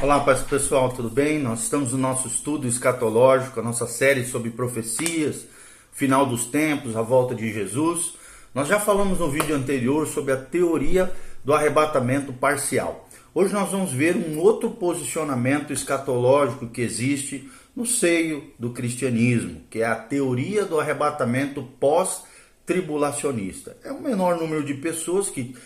Olá, pessoal, tudo bem? Nós estamos no nosso estudo escatológico, a nossa série sobre profecias, final dos tempos, a volta de Jesus. Nós já falamos no vídeo anterior sobre a teoria do arrebatamento parcial. Hoje nós vamos ver um outro posicionamento escatológico que existe no seio do cristianismo, que é a teoria do arrebatamento pós-tribulacionista. É o menor número de pessoas que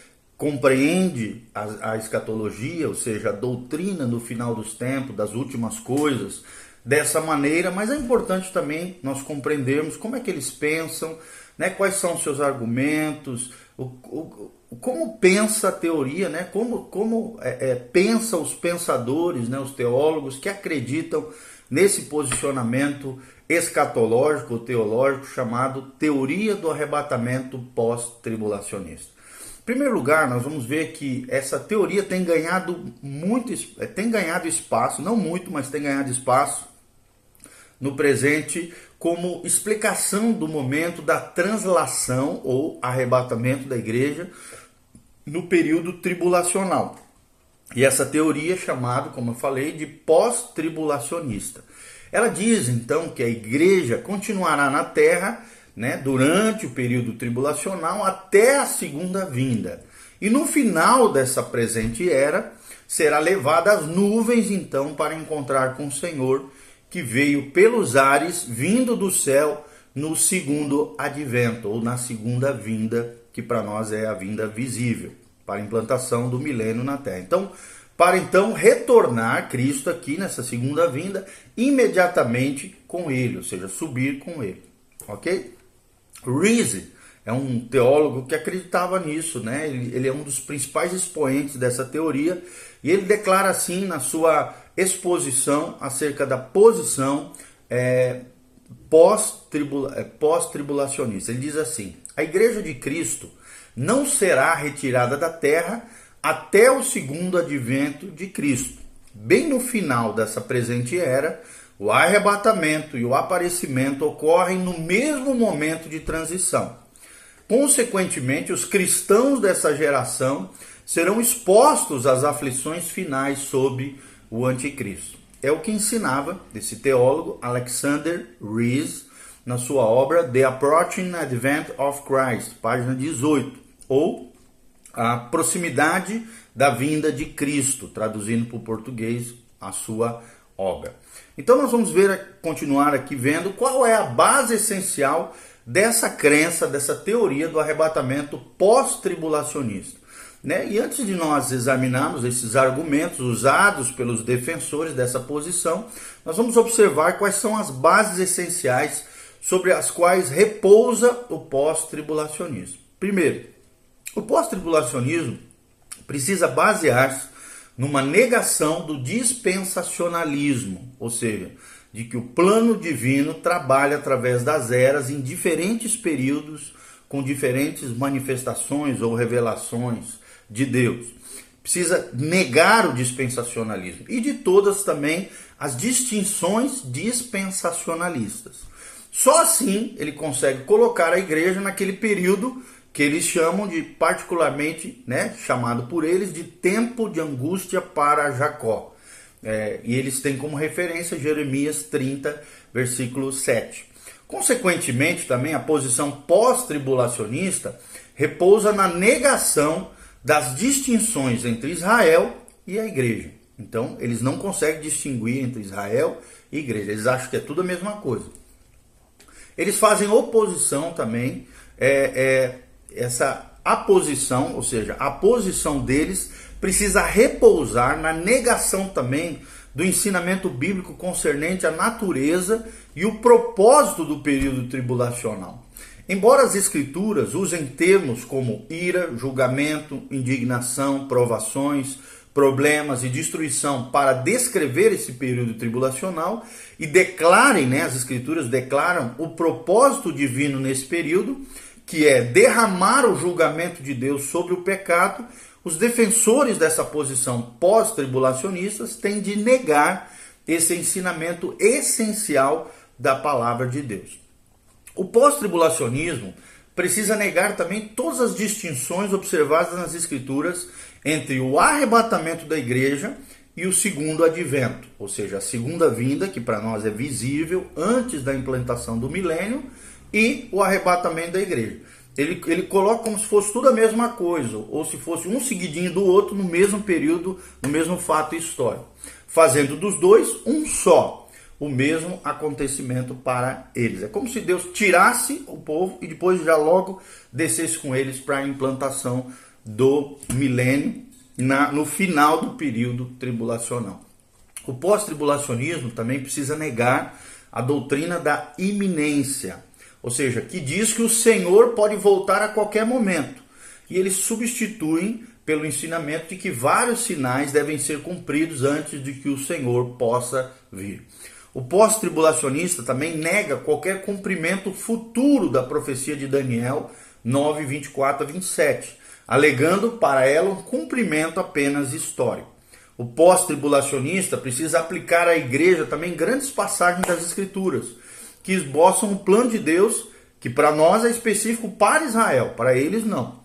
compreende a, a, escatologia, ou seja, a doutrina no final dos tempos, das últimas coisas, dessa maneira, mas é importante também nós compreendermos como é que eles pensam, né, quais são os seus argumentos, o, o, como pensa a teoria, né, como, como é, é, pensa os pensadores, né, os teólogos que acreditam nesse posicionamento escatológico, teológico, chamado teoria do arrebatamento pós-tribulacionista. Em primeiro lugar, nós vamos ver que essa teoria tem ganhado muito, eh, tem ganhado espaço, não muito, mas tem ganhado espaço no presente como explicação do momento da translação ou arrebatamento da igreja no período tribulacional. E essa teoria é chamada, como eu falei, de pós-tribulacionista. Ela diz então que a igreja continuará na terra né, durante o período tribulacional até a segunda vinda. E no final dessa presente era, será levada as nuvens então para encontrar com o Senhor, que veio pelos ares, vindo do céu no segundo advento, ou na segunda vinda, que para nós é a vinda visível, para a implantação do milênio na terra. Então, para então retornar Cristo aqui nessa segunda vinda imediatamente com ele, ou seja, subir com ele. OK? Reese é um teólogo que acreditava nisso, né? Ele, é um dos principais expoentes dessa teoria e ele declara assim na sua exposição acerca da posição é, é pós-tribulacionista. Ele diz assim: a Igreja de Cristo não será retirada da terra até o segundo advento de Cristo. Bem no final dessa presente era, o arrebatamento e o aparecimento ocorrem no mesmo momento de transição. Consequentemente, os cristãos dessa geração serão expostos às aflições finais sob o anticristo. É o que ensinava esse teólogo Alexander Rees na sua obra The Approaching Advent of Christ, página 18, ou a proximidade da vinda de Cristo, traduzindo para o português a sua obra. Então nós vamos ver, continuar aqui vendo qual é a base essencial dessa crença, dessa teoria do arrebatamento pós-tribulacionista. Né? E antes de nós examinarmos esses argumentos usados pelos defensores dessa posição, nós vamos observar quais são as bases essenciais sobre as quais repousa o pós-tribulacionismo. Primeiro, o pós-tribulacionismo precisa basear-se numa negação do dispensacionalismo, ou seja, de que o plano divino trabalha através das eras em diferentes períodos com diferentes manifestações ou revelações de Deus. Precisa negar o dispensacionalismo e de todas também as distinções dispensacionalistas. Só assim ele consegue colocar a igreja naquele período que eles chamam de particularmente, né, chamado por eles de tempo de angústia para Jacó. É, e eles têm como referência Jeremias 30, versículo 7. Consequentemente, também a posição pós-tribulacionista repousa na negação das distinções entre Israel e a igreja. Então, eles não conseguem distinguir entre Israel e igreja. Eles acham que é tudo a mesma coisa. Eles fazem oposição também é, é, essa aposição, ou seja, a posição deles precisa repousar na negação também do ensinamento bíblico concernente à natureza e o propósito do período tribulacional. Embora as escrituras usem termos como ira, julgamento, indignação, provações, problemas e destruição para descrever esse período tribulacional e declarem, né, as escrituras declaram o propósito divino nesse período, que é derramar o julgamento de Deus sobre o pecado, os defensores dessa posição pós-tribulacionistas têm de negar esse ensinamento essencial da palavra de Deus. O pós-tribulacionismo precisa negar também todas as distinções observadas nas Escrituras entre o arrebatamento da igreja e o segundo advento, ou seja, a segunda vinda, que para nós é visível antes da implantação do milênio, e o arrebatamento da igreja. Ele, ele coloca como se fosse tudo a mesma coisa, ou se fosse um seguidinho do outro no mesmo período, no mesmo fato histórico, fazendo dos dois um só, o mesmo acontecimento para eles. É como se Deus tirasse o povo e depois já logo descesse com eles para a implantação do milênio na, no final do período tribulacional. O pós-tribulacionismo também precisa negar a doutrina da iminência, ou seja, que diz que o Senhor pode voltar a qualquer momento. E eles substituem pelo ensinamento de que vários sinais devem ser cumpridos antes de que o Senhor possa vir. O pós-tribulacionista também nega qualquer cumprimento futuro da profecia de Daniel 9, 24 a 27, alegando para ela um cumprimento apenas histórico. O pós-tribulacionista precisa aplicar à igreja também grandes passagens das Escrituras, que esboçam o plano de Deus, que para nós é específico para Israel, para eles não.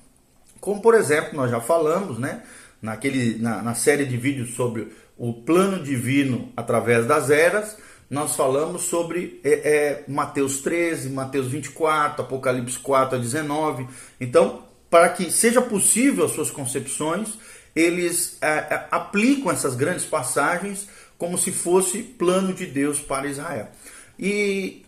Como, por exemplo, nós já falamos né, naquele, na, na série de vídeos sobre o plano divino através das eras, nós falamos sobre é, é, Mateus 13, Mateus 24, Apocalipse 4 a 19. Então, para que seja possível as suas concepções, eles é, é, aplicam essas grandes passagens como se fosse plano de Deus para Israel. E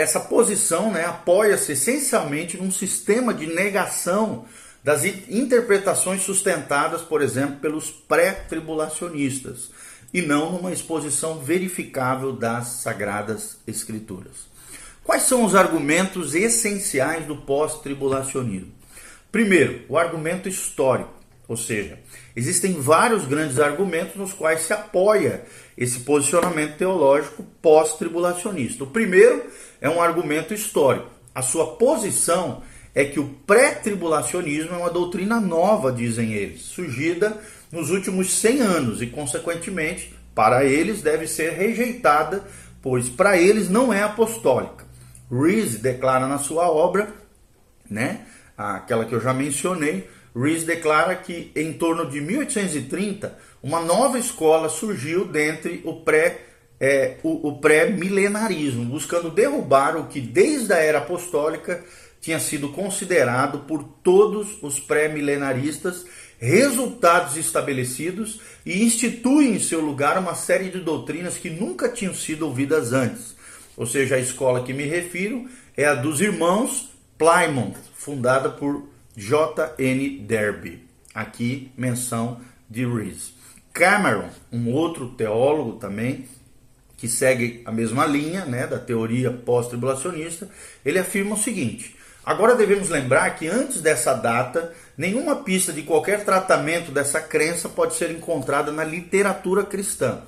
essa posição né, apoia-se essencialmente num sistema de negação das interpretações sustentadas, por exemplo, pelos pré-tribulacionistas, e não numa exposição verificável das Sagradas Escrituras. Quais são os argumentos essenciais do pós-tribulacionismo? Primeiro, o argumento histórico, ou seja, existem vários grandes argumentos nos quais se apoia esse posicionamento teológico pós-tribulacionista. O primeiro é um argumento histórico. A sua posição é que o pré-tribulacionismo é uma doutrina nova, dizem eles, surgida nos últimos 100 anos e, consequentemente, para eles deve ser rejeitada, pois para eles não é apostólica. Rees declara na sua obra, né, aquela que eu já mencionei, Rees declara que em torno de 1830 uma nova escola surgiu dentre o pré é, o, o pré-milenarismo, buscando derrubar o que desde a era apostólica tinha sido considerado por todos os pré-milenaristas resultados estabelecidos e institui em seu lugar uma série de doutrinas que nunca tinham sido ouvidas antes. Ou seja, a escola que me refiro é a dos irmãos Plymouth, fundada por J.N. Derby. Aqui, menção de Rees. Cameron, um outro teólogo também, que segue a mesma linha né, da teoria pós-tribulacionista, ele afirma o seguinte: agora devemos lembrar que antes dessa data, nenhuma pista de qualquer tratamento dessa crença pode ser encontrada na literatura cristã,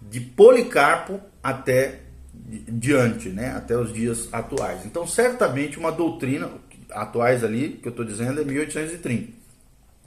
de Policarpo até diante, né, até os dias atuais. Então, certamente uma doutrina atuais ali, que eu estou dizendo, é 1830,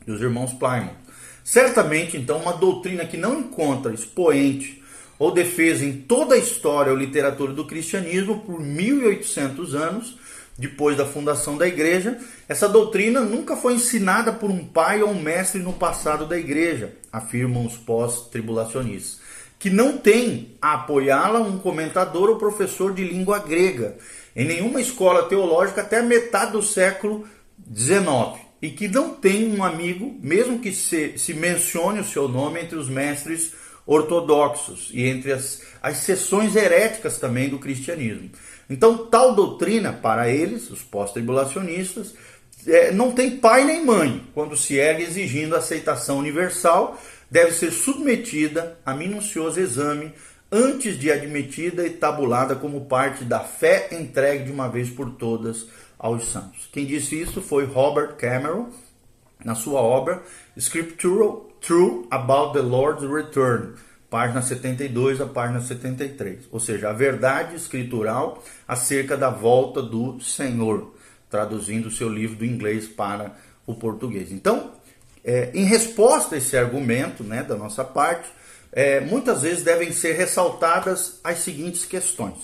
dos irmãos Plymouth. Certamente, então, uma doutrina que não encontra expoente ou defesa em toda a história ou literatura do cristianismo por 1800 anos depois da fundação da igreja, essa doutrina nunca foi ensinada por um pai ou um mestre no passado da igreja, afirmam os pós-tribulacionistas que não tem a apoiá-la um comentador ou professor de língua grega em nenhuma escola teológica até a metade do século XIX e que não tem um amigo, mesmo que se, se mencione o seu nome entre os mestres ortodoxos e entre as, as seções heréticas também do cristianismo. Então, tal doutrina, para eles, os pós-tribulacionistas, é, não tem pai nem mãe quando se ergue exigindo aceitação universal deve ser submetida a minucioso exame antes de admitida e tabulada como parte da fé entregue de uma vez por todas aos santos. Quem disse isso foi Robert Cameron, na sua obra Scriptural True About the Lord's Return, página 72 a página 73. Ou seja, a verdade escritural acerca da volta do Senhor, traduzindo o seu livro do inglês para o português. Então, é, em resposta a esse argumento né, da nossa parte, é, muitas vezes devem ser ressaltadas as seguintes questões,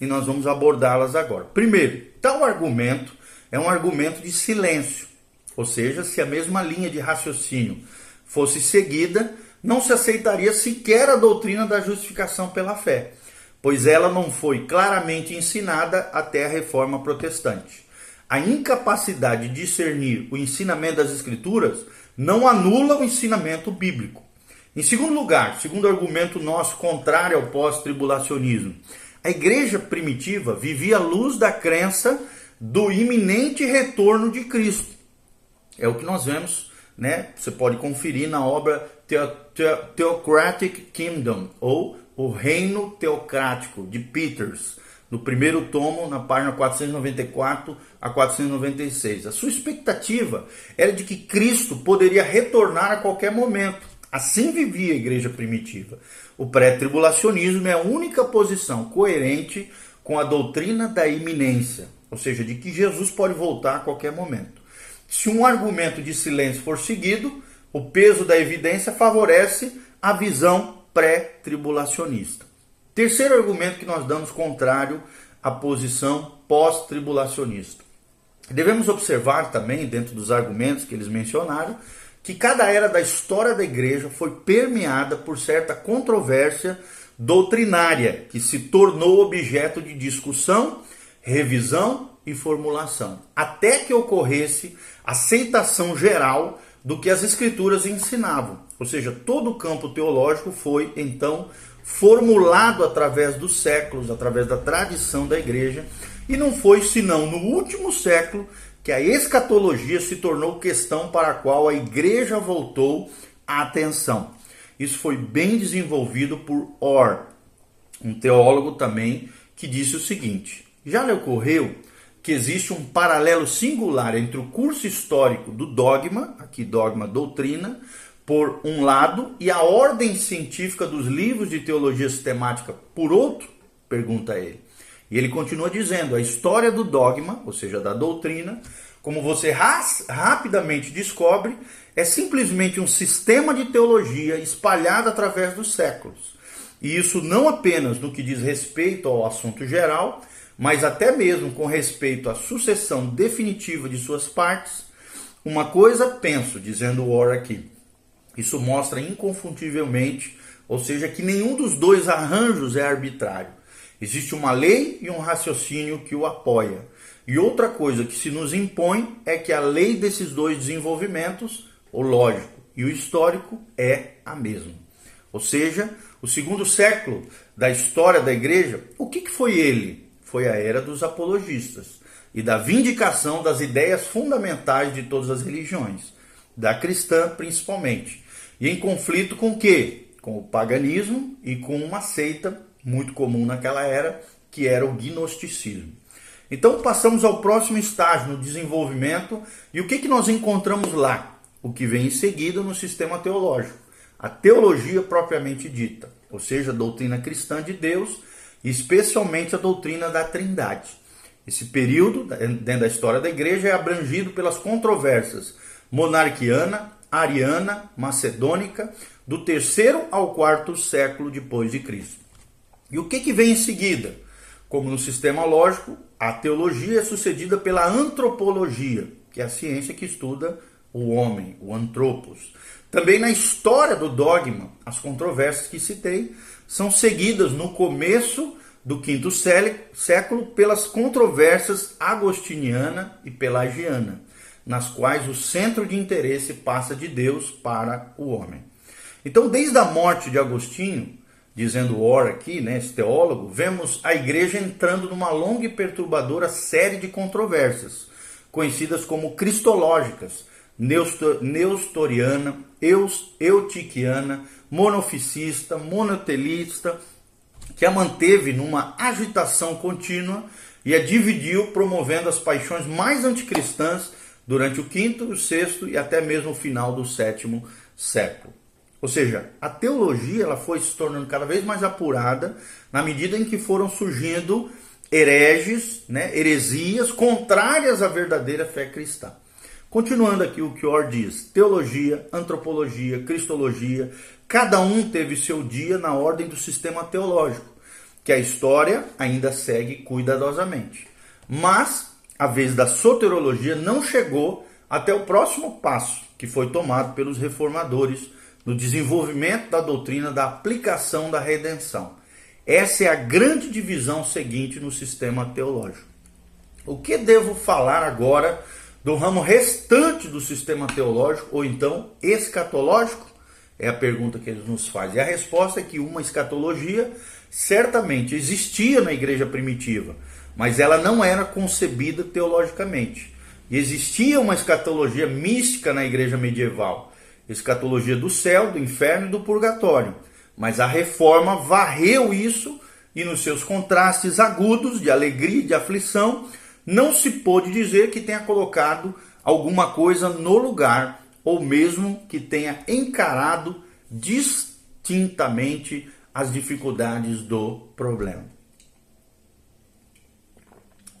e nós vamos abordá-las agora. Primeiro, tal argumento é um argumento de silêncio, ou seja, se a mesma linha de raciocínio fosse seguida, não se aceitaria sequer a doutrina da justificação pela fé, pois ela não foi claramente ensinada até a reforma protestante. A incapacidade de discernir o ensinamento das Escrituras não anula o ensinamento bíblico. Em segundo lugar, segundo argumento nosso contrário ao pós-tribulacionismo, a igreja primitiva vivia à luz da crença do iminente retorno de Cristo. É o que nós vemos, né? Você pode conferir na obra Theocratic Kingdom ou O Reino Teocrático de Peters, no primeiro tomo, na página 494 a 496. A sua expectativa era de que Cristo poderia retornar a qualquer momento. Assim vivia a igreja primitiva. O pré-tribulacionismo é a única posição coerente com a doutrina da iminência, ou seja, de que Jesus pode voltar a qualquer momento. Se um argumento de silêncio for seguido, o peso da evidência favorece a visão pré-tribulacionista. Terceiro argumento que nós damos contrário à posição pós-tribulacionista. Devemos observar também, dentro dos argumentos que eles mencionaram, que cada era da história da igreja foi permeada por certa controvérsia doutrinária que se tornou objeto de discussão, revisão e formulação, até que ocorresse aceitação geral do que as escrituras ensinavam. Ou seja, todo o campo teológico foi então formulado através dos séculos, através da tradição da igreja, e não foi senão no último século que a escatologia se tornou questão para a qual a igreja voltou a atenção. Isso foi bem desenvolvido por Orr, um teólogo também, que disse o seguinte: já lhe ocorreu que existe um paralelo singular entre o curso histórico do dogma, aqui dogma doutrina, por um lado, e a ordem científica dos livros de teologia sistemática por outro? Pergunta ele. E ele continua dizendo: a história do dogma, ou seja, da doutrina, como você rapidamente descobre, é simplesmente um sistema de teologia espalhado através dos séculos. E isso não apenas no que diz respeito ao assunto geral, mas até mesmo com respeito à sucessão definitiva de suas partes. Uma coisa penso, dizendo Orr aqui, isso mostra inconfundivelmente, ou seja, que nenhum dos dois arranjos é arbitrário. Existe uma lei e um raciocínio que o apoia. E outra coisa que se nos impõe é que a lei desses dois desenvolvimentos, o lógico e o histórico, é a mesma. Ou seja, o segundo século da história da igreja, o que, foi ele? Foi a era dos apologistas e da vindicação das ideias fundamentais de todas as religiões, da cristã principalmente. E em conflito com o quê? Com o paganismo e com uma seita muito comum naquela era, que era o gnosticismo. Então passamos ao próximo estágio no desenvolvimento e o que, que nós encontramos lá? O que vem em seguida no sistema teológico, a teologia propriamente dita, ou seja, a doutrina cristã de Deus, especialmente a doutrina da Trindade. Esse período, dentro da história da igreja, é abrangido pelas controvérsias monarquiana, ariana, macedônica, do terceiro ao quarto século depois de Cristo. E o que, que vem em seguida? Como no sistema lógico, a teologia é sucedida pela antropologia, que é a ciência que estuda o homem, o antropos. Também na história do dogma, as controvérsias que citei são seguidas no começo do quinto século pelas controvérsias agostiniana e pelagiana, nas quais o centro de interesse passa de Deus para o homem. Então, desde a morte de Agostinho, dizendo Orr aqui, né, esse teólogo, vemos a igreja entrando numa longa e perturbadora série de controvérsias, conhecidas como cristológicas, neustoriana, eus, eutiquiana, monoficista, monotelista, que a manteve numa agitação contínua e a dividiu, promovendo as paixões mais anticristãs durante o quinto, o sexto e até mesmo o final do sétimo século. Ou seja, a teologia ela foi se tornando cada vez mais apurada na medida em que foram surgindo hereges, né, heresias contrárias à verdadeira fé cristã. Continuando aqui o que Orr diz: teologia, antropologia, cristologia, cada um teve seu dia na ordem do sistema teológico, que a história ainda segue cuidadosamente. Mas a vez da soterologia não chegou até o próximo passo, que foi tomado pelos reformadores no desenvolvimento da doutrina da aplicação da redenção. Essa é a grande divisão seguinte no sistema teológico. O que devo falar agora do ramo restante do sistema teológico, ou então escatológico? É a pergunta que eles nos fazem. E a resposta é que uma escatologia certamente existia na igreja primitiva, mas ela não era concebida teologicamente. E existia uma escatologia mística na igreja medieval, escatologia do céu, do inferno e do purgatório. Mas a reforma varreu isso e nos seus contrastes agudos de alegria e de aflição, não se pôde dizer que tenha colocado alguma coisa no lugar ou mesmo que tenha encarado distintamente as dificuldades do problema.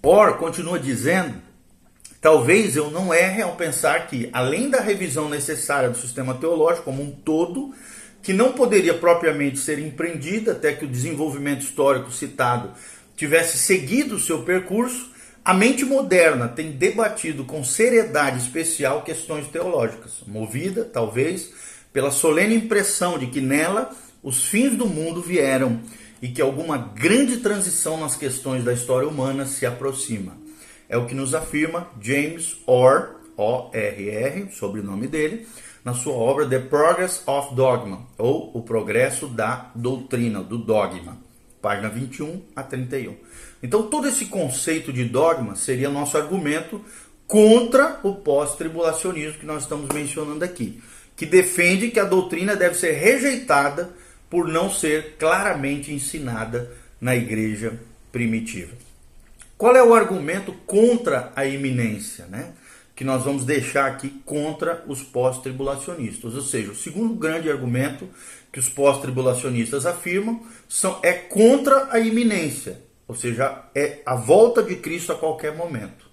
Or, continua dizendo, talvez eu não erre ao pensar que, além da revisão necessária do sistema teológico como um todo, que não poderia propriamente ser empreendida até que o desenvolvimento histórico citado tivesse seguido o seu percurso, a mente moderna tem debatido com seriedade especial questões teológicas, movida, talvez, pela solene impressão de que nela os fins do mundo vieram e que alguma grande transição nas questões da história humana se aproxima. É o que nos afirma James Orr, O-R-R, sobrenome dele, na sua obra The Progress of Dogma, ou O Progresso da Doutrina, do Dogma, página 21 a 31. Então, todo esse conceito de dogma seria nosso argumento contra o pós-tribulacionismo que nós estamos mencionando aqui, que defende que a doutrina deve ser rejeitada por não ser claramente ensinada na igreja primitiva. Qual é o argumento contra a iminência, né? Que nós vamos deixar aqui contra os pós-tribulacionistas. Ou seja, o segundo grande argumento que os pós-tribulacionistas afirmam são, é contra a iminência ou seja, é a volta de Cristo a qualquer momento.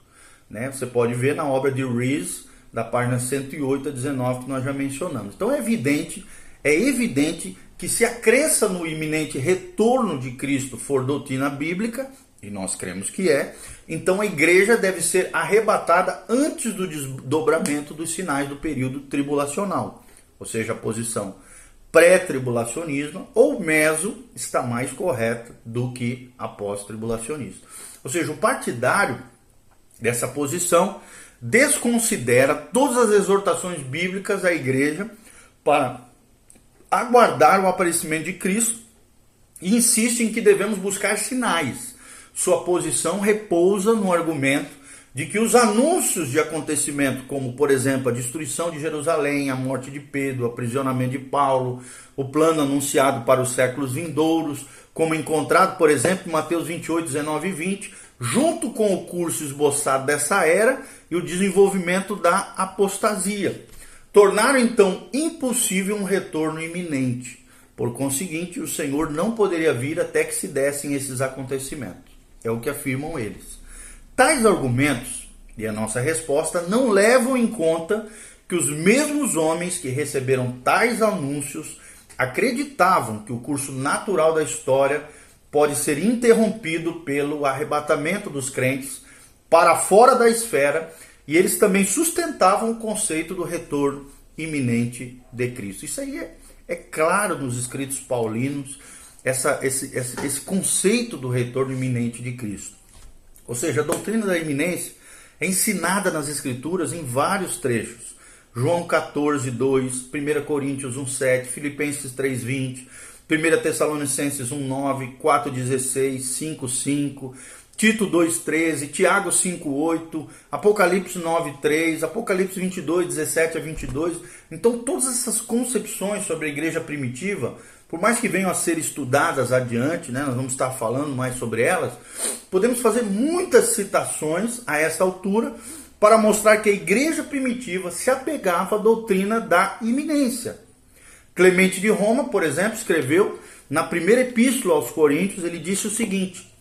Né? Você pode ver na obra de Rees, da página 108 a 19, que nós já mencionamos. Então é evidente, é evidente que se a crença no iminente retorno de Cristo for doutrina bíblica, e nós cremos que é, então a igreja deve ser arrebatada antes do desdobramento dos sinais do período tribulacional, ou seja, a posição pré-tribulacionismo ou meso está mais correto do que após-tribulacionismo. Ou seja, o partidário dessa posição desconsidera todas as exortações bíblicas à igreja para aguardar o aparecimento de Cristo e insiste em que devemos buscar sinais. Sua posição repousa no argumento de que os anúncios de acontecimento, como por exemplo a destruição de Jerusalém, a morte de Pedro, o aprisionamento de Paulo, o plano anunciado para os séculos vindouros, como encontrado, por exemplo, em Mateus 28, 19 e 20, junto com o curso esboçado dessa era e o desenvolvimento da apostasia, tornaram então impossível um retorno iminente. Por conseguinte, o Senhor não poderia vir até que se dessem esses acontecimentos. É o que afirmam eles. Tais argumentos e a nossa resposta não levam em conta que os mesmos homens que receberam tais anúncios acreditavam que o curso natural da história pode ser interrompido pelo arrebatamento dos crentes para fora da esfera e eles também sustentavam o conceito do retorno iminente de Cristo. Isso aí é, é claro nos escritos paulinos, essa, esse, esse, esse conceito do retorno iminente de Cristo. Ou seja, a doutrina da iminência é ensinada nas Escrituras em vários trechos. João 14, 2, 1 Coríntios 1, 7, Filipenses 3, 20, 1 Tessalonicenses 1, 9, 4, 16, 5, 5, Tito 2, 13, Tiago 5, 8, Apocalipse 9, 3, Apocalipse 22, 17 a 22. Então, todas essas concepções sobre a igreja primitiva por mais que venham a ser estudadas adiante, né, nós vamos estar falando mais sobre elas, podemos fazer muitas citações a essa altura para mostrar que a igreja primitiva se apegava à doutrina da iminência. Clemente de Roma, por exemplo, escreveu na primeira epístola aos Coríntios, ele disse o seguinte: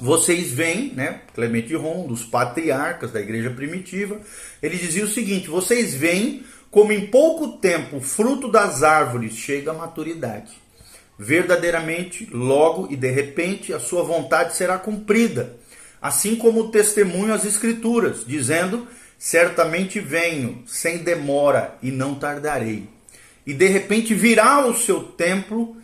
Vocês veem, né, Clemente de Roma, um dos patriarcas da igreja primitiva, ele dizia o seguinte: Vocês veem como em pouco tempo o fruto das árvores chega à maturidade. Verdadeiramente, logo e de repente, a sua vontade será cumprida, assim como o testemunho às Escrituras, dizendo: Certamente venho, sem demora, e não tardarei. e de repente virá ao seu templo,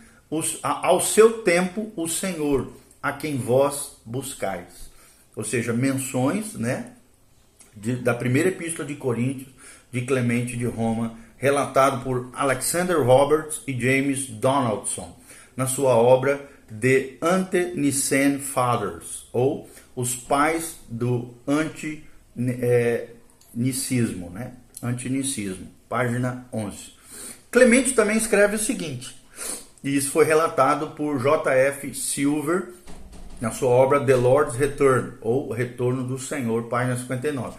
ao seu tempo o Senhor, a quem vós buscais. Ou seja, menções, né, de, da primeira epístola de Coríntios, de Clemente de Roma, relatado por Alexander Roberts e James Donaldson, na sua obra The Ante-Nicene Fathers, ou Os Pais do Anti-Nicismo, né? Antinicismo, página 11. Clemente também escreve o seguinte, e isso foi relatado por J.F. Silver na sua obra The Lord's Return, ou Retorno do Senhor, página 59.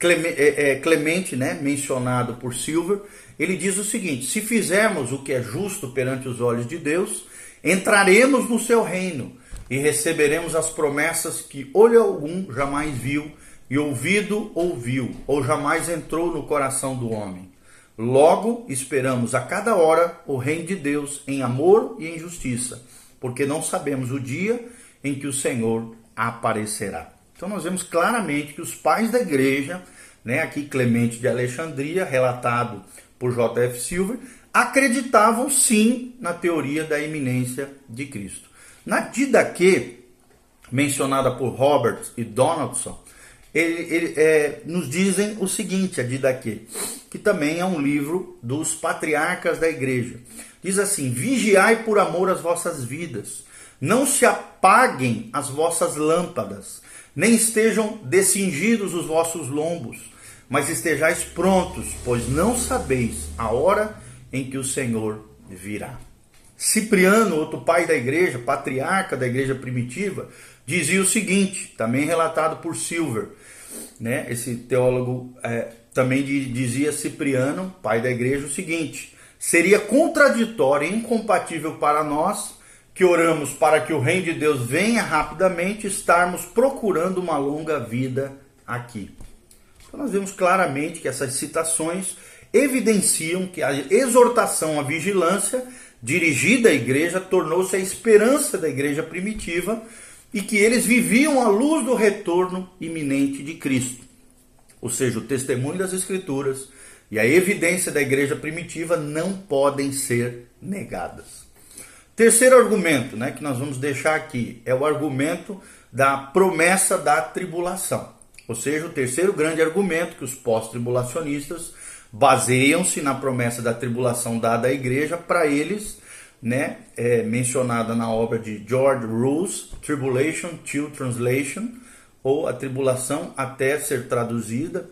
É, é, Clemente, né, mencionado por Silver, ele diz o seguinte: se fizermos o que é justo perante os olhos de Deus, entraremos no seu reino e receberemos as promessas que olho algum jamais viu e ouvido ouviu, ou jamais entrou no coração do homem. Logo, esperamos a cada hora o reino de Deus em amor e em justiça, porque não sabemos o dia em que o Senhor aparecerá. Então nós vemos claramente que os pais da igreja, né, aqui Clemente de Alexandria, relatado por J.F. Silver, acreditavam sim na teoria da iminência de Cristo. Na Didaquê, mencionada por Robert e Donaldson, ele, ele, é, nos dizem o seguinte, a Didaquê, que também é um livro dos patriarcas da igreja. Diz assim: Vigiai por amor às vossas vidas, não se apaguem as vossas lâmpadas, nem estejam descingidos os vossos lombos, mas estejais prontos, pois não sabeis a hora em que o Senhor virá. Cipriano, outro pai da igreja, patriarca da igreja primitiva, dizia o seguinte, também relatado por Silver, né? Esse teólogo é, também dizia Cipriano, pai da igreja, o seguinte: seria contraditório e incompatível para nós que oramos para que o reino de Deus venha rapidamente, estarmos procurando uma longa vida aqui. Então nós vemos claramente que essas citações evidenciam que a exortação à vigilância dirigida à igreja tornou-se a esperança da igreja primitiva e que eles viviam à luz do retorno iminente de Cristo. Ou seja, o testemunho das Escrituras e a evidência da igreja primitiva não podem ser negadas. Terceiro argumento né, que nós vamos deixar aqui é o argumento da promessa da tribulação. Ou seja, o terceiro grande argumento que os pós-tribulacionistas baseiam-se na promessa da tribulação dada à igreja para eles, né, é, mencionada na obra de George Roos, Tribulation till Translation, ou a tribulação até ser traduzida,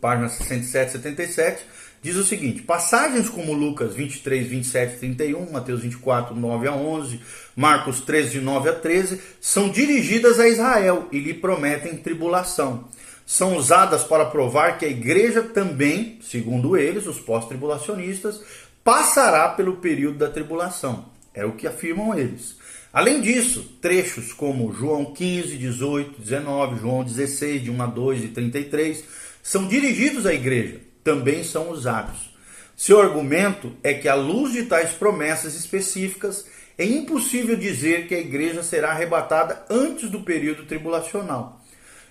página 67 77, diz o seguinte: passagens como Lucas 23, 27 31, Mateus 24, 9 a 11, Marcos 13, de 9 a 13, são dirigidas a Israel e lhe prometem tribulação são usadas para provar que a igreja também, segundo eles, os pós-tribulacionistas, passará pelo período da tribulação. É o que afirmam eles. Além disso, trechos como João 15, 18, 19, João 16, de 1 a 2 e 33, são dirigidos à igreja, também são usados. Seu argumento é que, à luz de tais promessas específicas, é impossível dizer que a igreja será arrebatada antes do período tribulacional.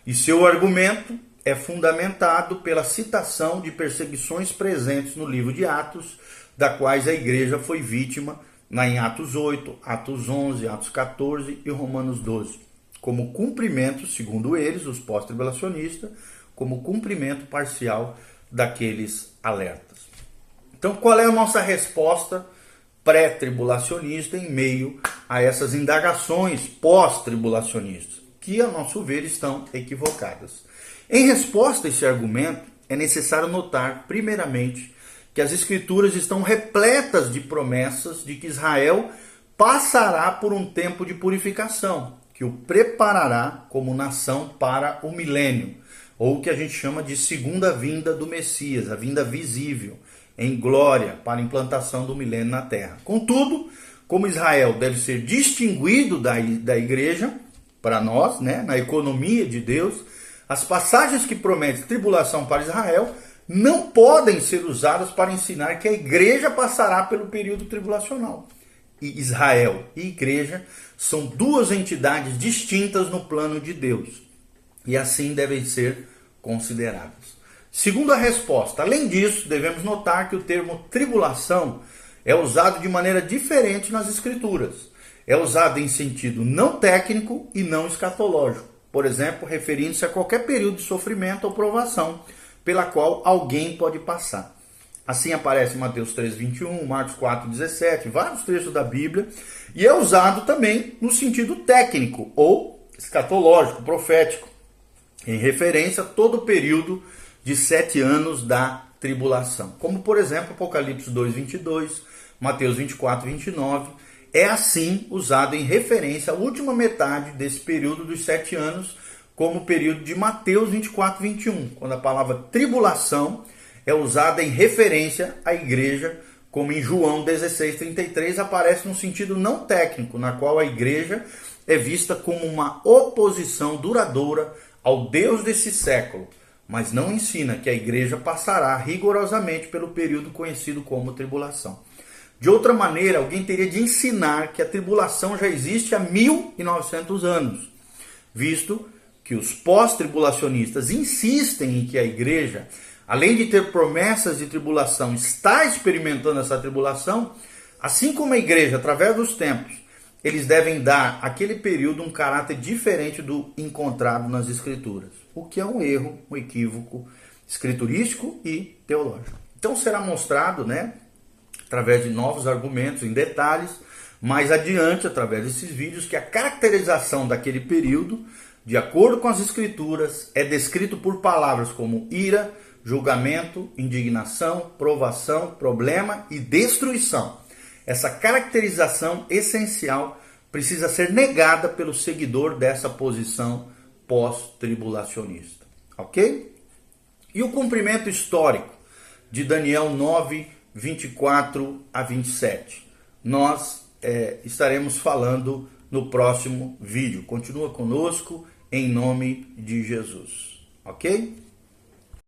E seu argumento é fundamentado pela citação de perseguições presentes no livro de Atos, da quais a igreja foi vítima na em Atos 8, Atos 11, Atos 14 e Romanos 12, como cumprimento, segundo eles, os pós-tribulacionistas, como cumprimento parcial daqueles alertas. Então, qual é a nossa resposta pré-tribulacionista em meio a essas indagações pós-tribulacionistas? que, a nosso ver, estão equivocadas. Em resposta a esse argumento, é necessário notar, primeiramente, que as Escrituras estão repletas de promessas de que Israel passará por um tempo de purificação, que o preparará como nação para o milênio, ou o que a gente chama de segunda vinda do Messias, a vinda visível, em glória para a implantação do milênio na terra. Contudo, como Israel deve ser distinguido da, da igreja, para nós, né, na economia de Deus, as passagens que prometem tribulação para Israel não podem ser usadas para ensinar que a igreja passará pelo período tribulacional. E Israel e igreja são duas entidades distintas no plano de Deus e assim devem ser consideradas. Segundo a resposta, além disso, devemos notar que o termo tribulação é usado de maneira diferente nas Escrituras. É usado em sentido não técnico e não escatológico. Por exemplo, referindo-se a qualquer período de sofrimento ou provação pela qual alguém pode passar. Assim aparece Mateus 3:21, Marcos 4:17, vários trechos da Bíblia, e é usado também no sentido técnico ou escatológico, profético, em referência todo o período de sete anos da tribulação. Como, por exemplo, Apocalipse 2:22, Mateus 24:29, é assim usado em referência à última metade desse período dos sete anos, como o período de Mateus 24:21, quando a palavra tribulação é usada em referência à igreja, como em João 16:33 aparece no sentido não técnico, na qual a igreja é vista como uma oposição duradoura ao Deus desse século, mas não ensina que a igreja passará rigorosamente pelo período conhecido como tribulação. De outra maneira, alguém teria de ensinar que a tribulação já existe há 1900 anos, visto que os pós-tribulacionistas insistem em que a igreja além de ter promessas de tribulação, está experimentando essa tribulação, assim como a igreja, através dos tempos, eles devem dar aquele período um caráter diferente do encontrado nas escrituras, o que é um erro, um equívoco escriturístico e teológico. Então será mostrado, né, através de novos argumentos em detalhes, mais adiante, através desses vídeos, que a caracterização daquele período, de acordo com as escrituras, é descrito por palavras como ira, julgamento, indignação, provação, problema e destruição. Essa caracterização essencial precisa ser negada pelo seguidor dessa posição pós-tribulacionista. Ok? E o cumprimento histórico de Daniel 9, 24 a 27. Nós é, estaremos falando no próximo vídeo. Continua conosco em nome de Jesus. Ok?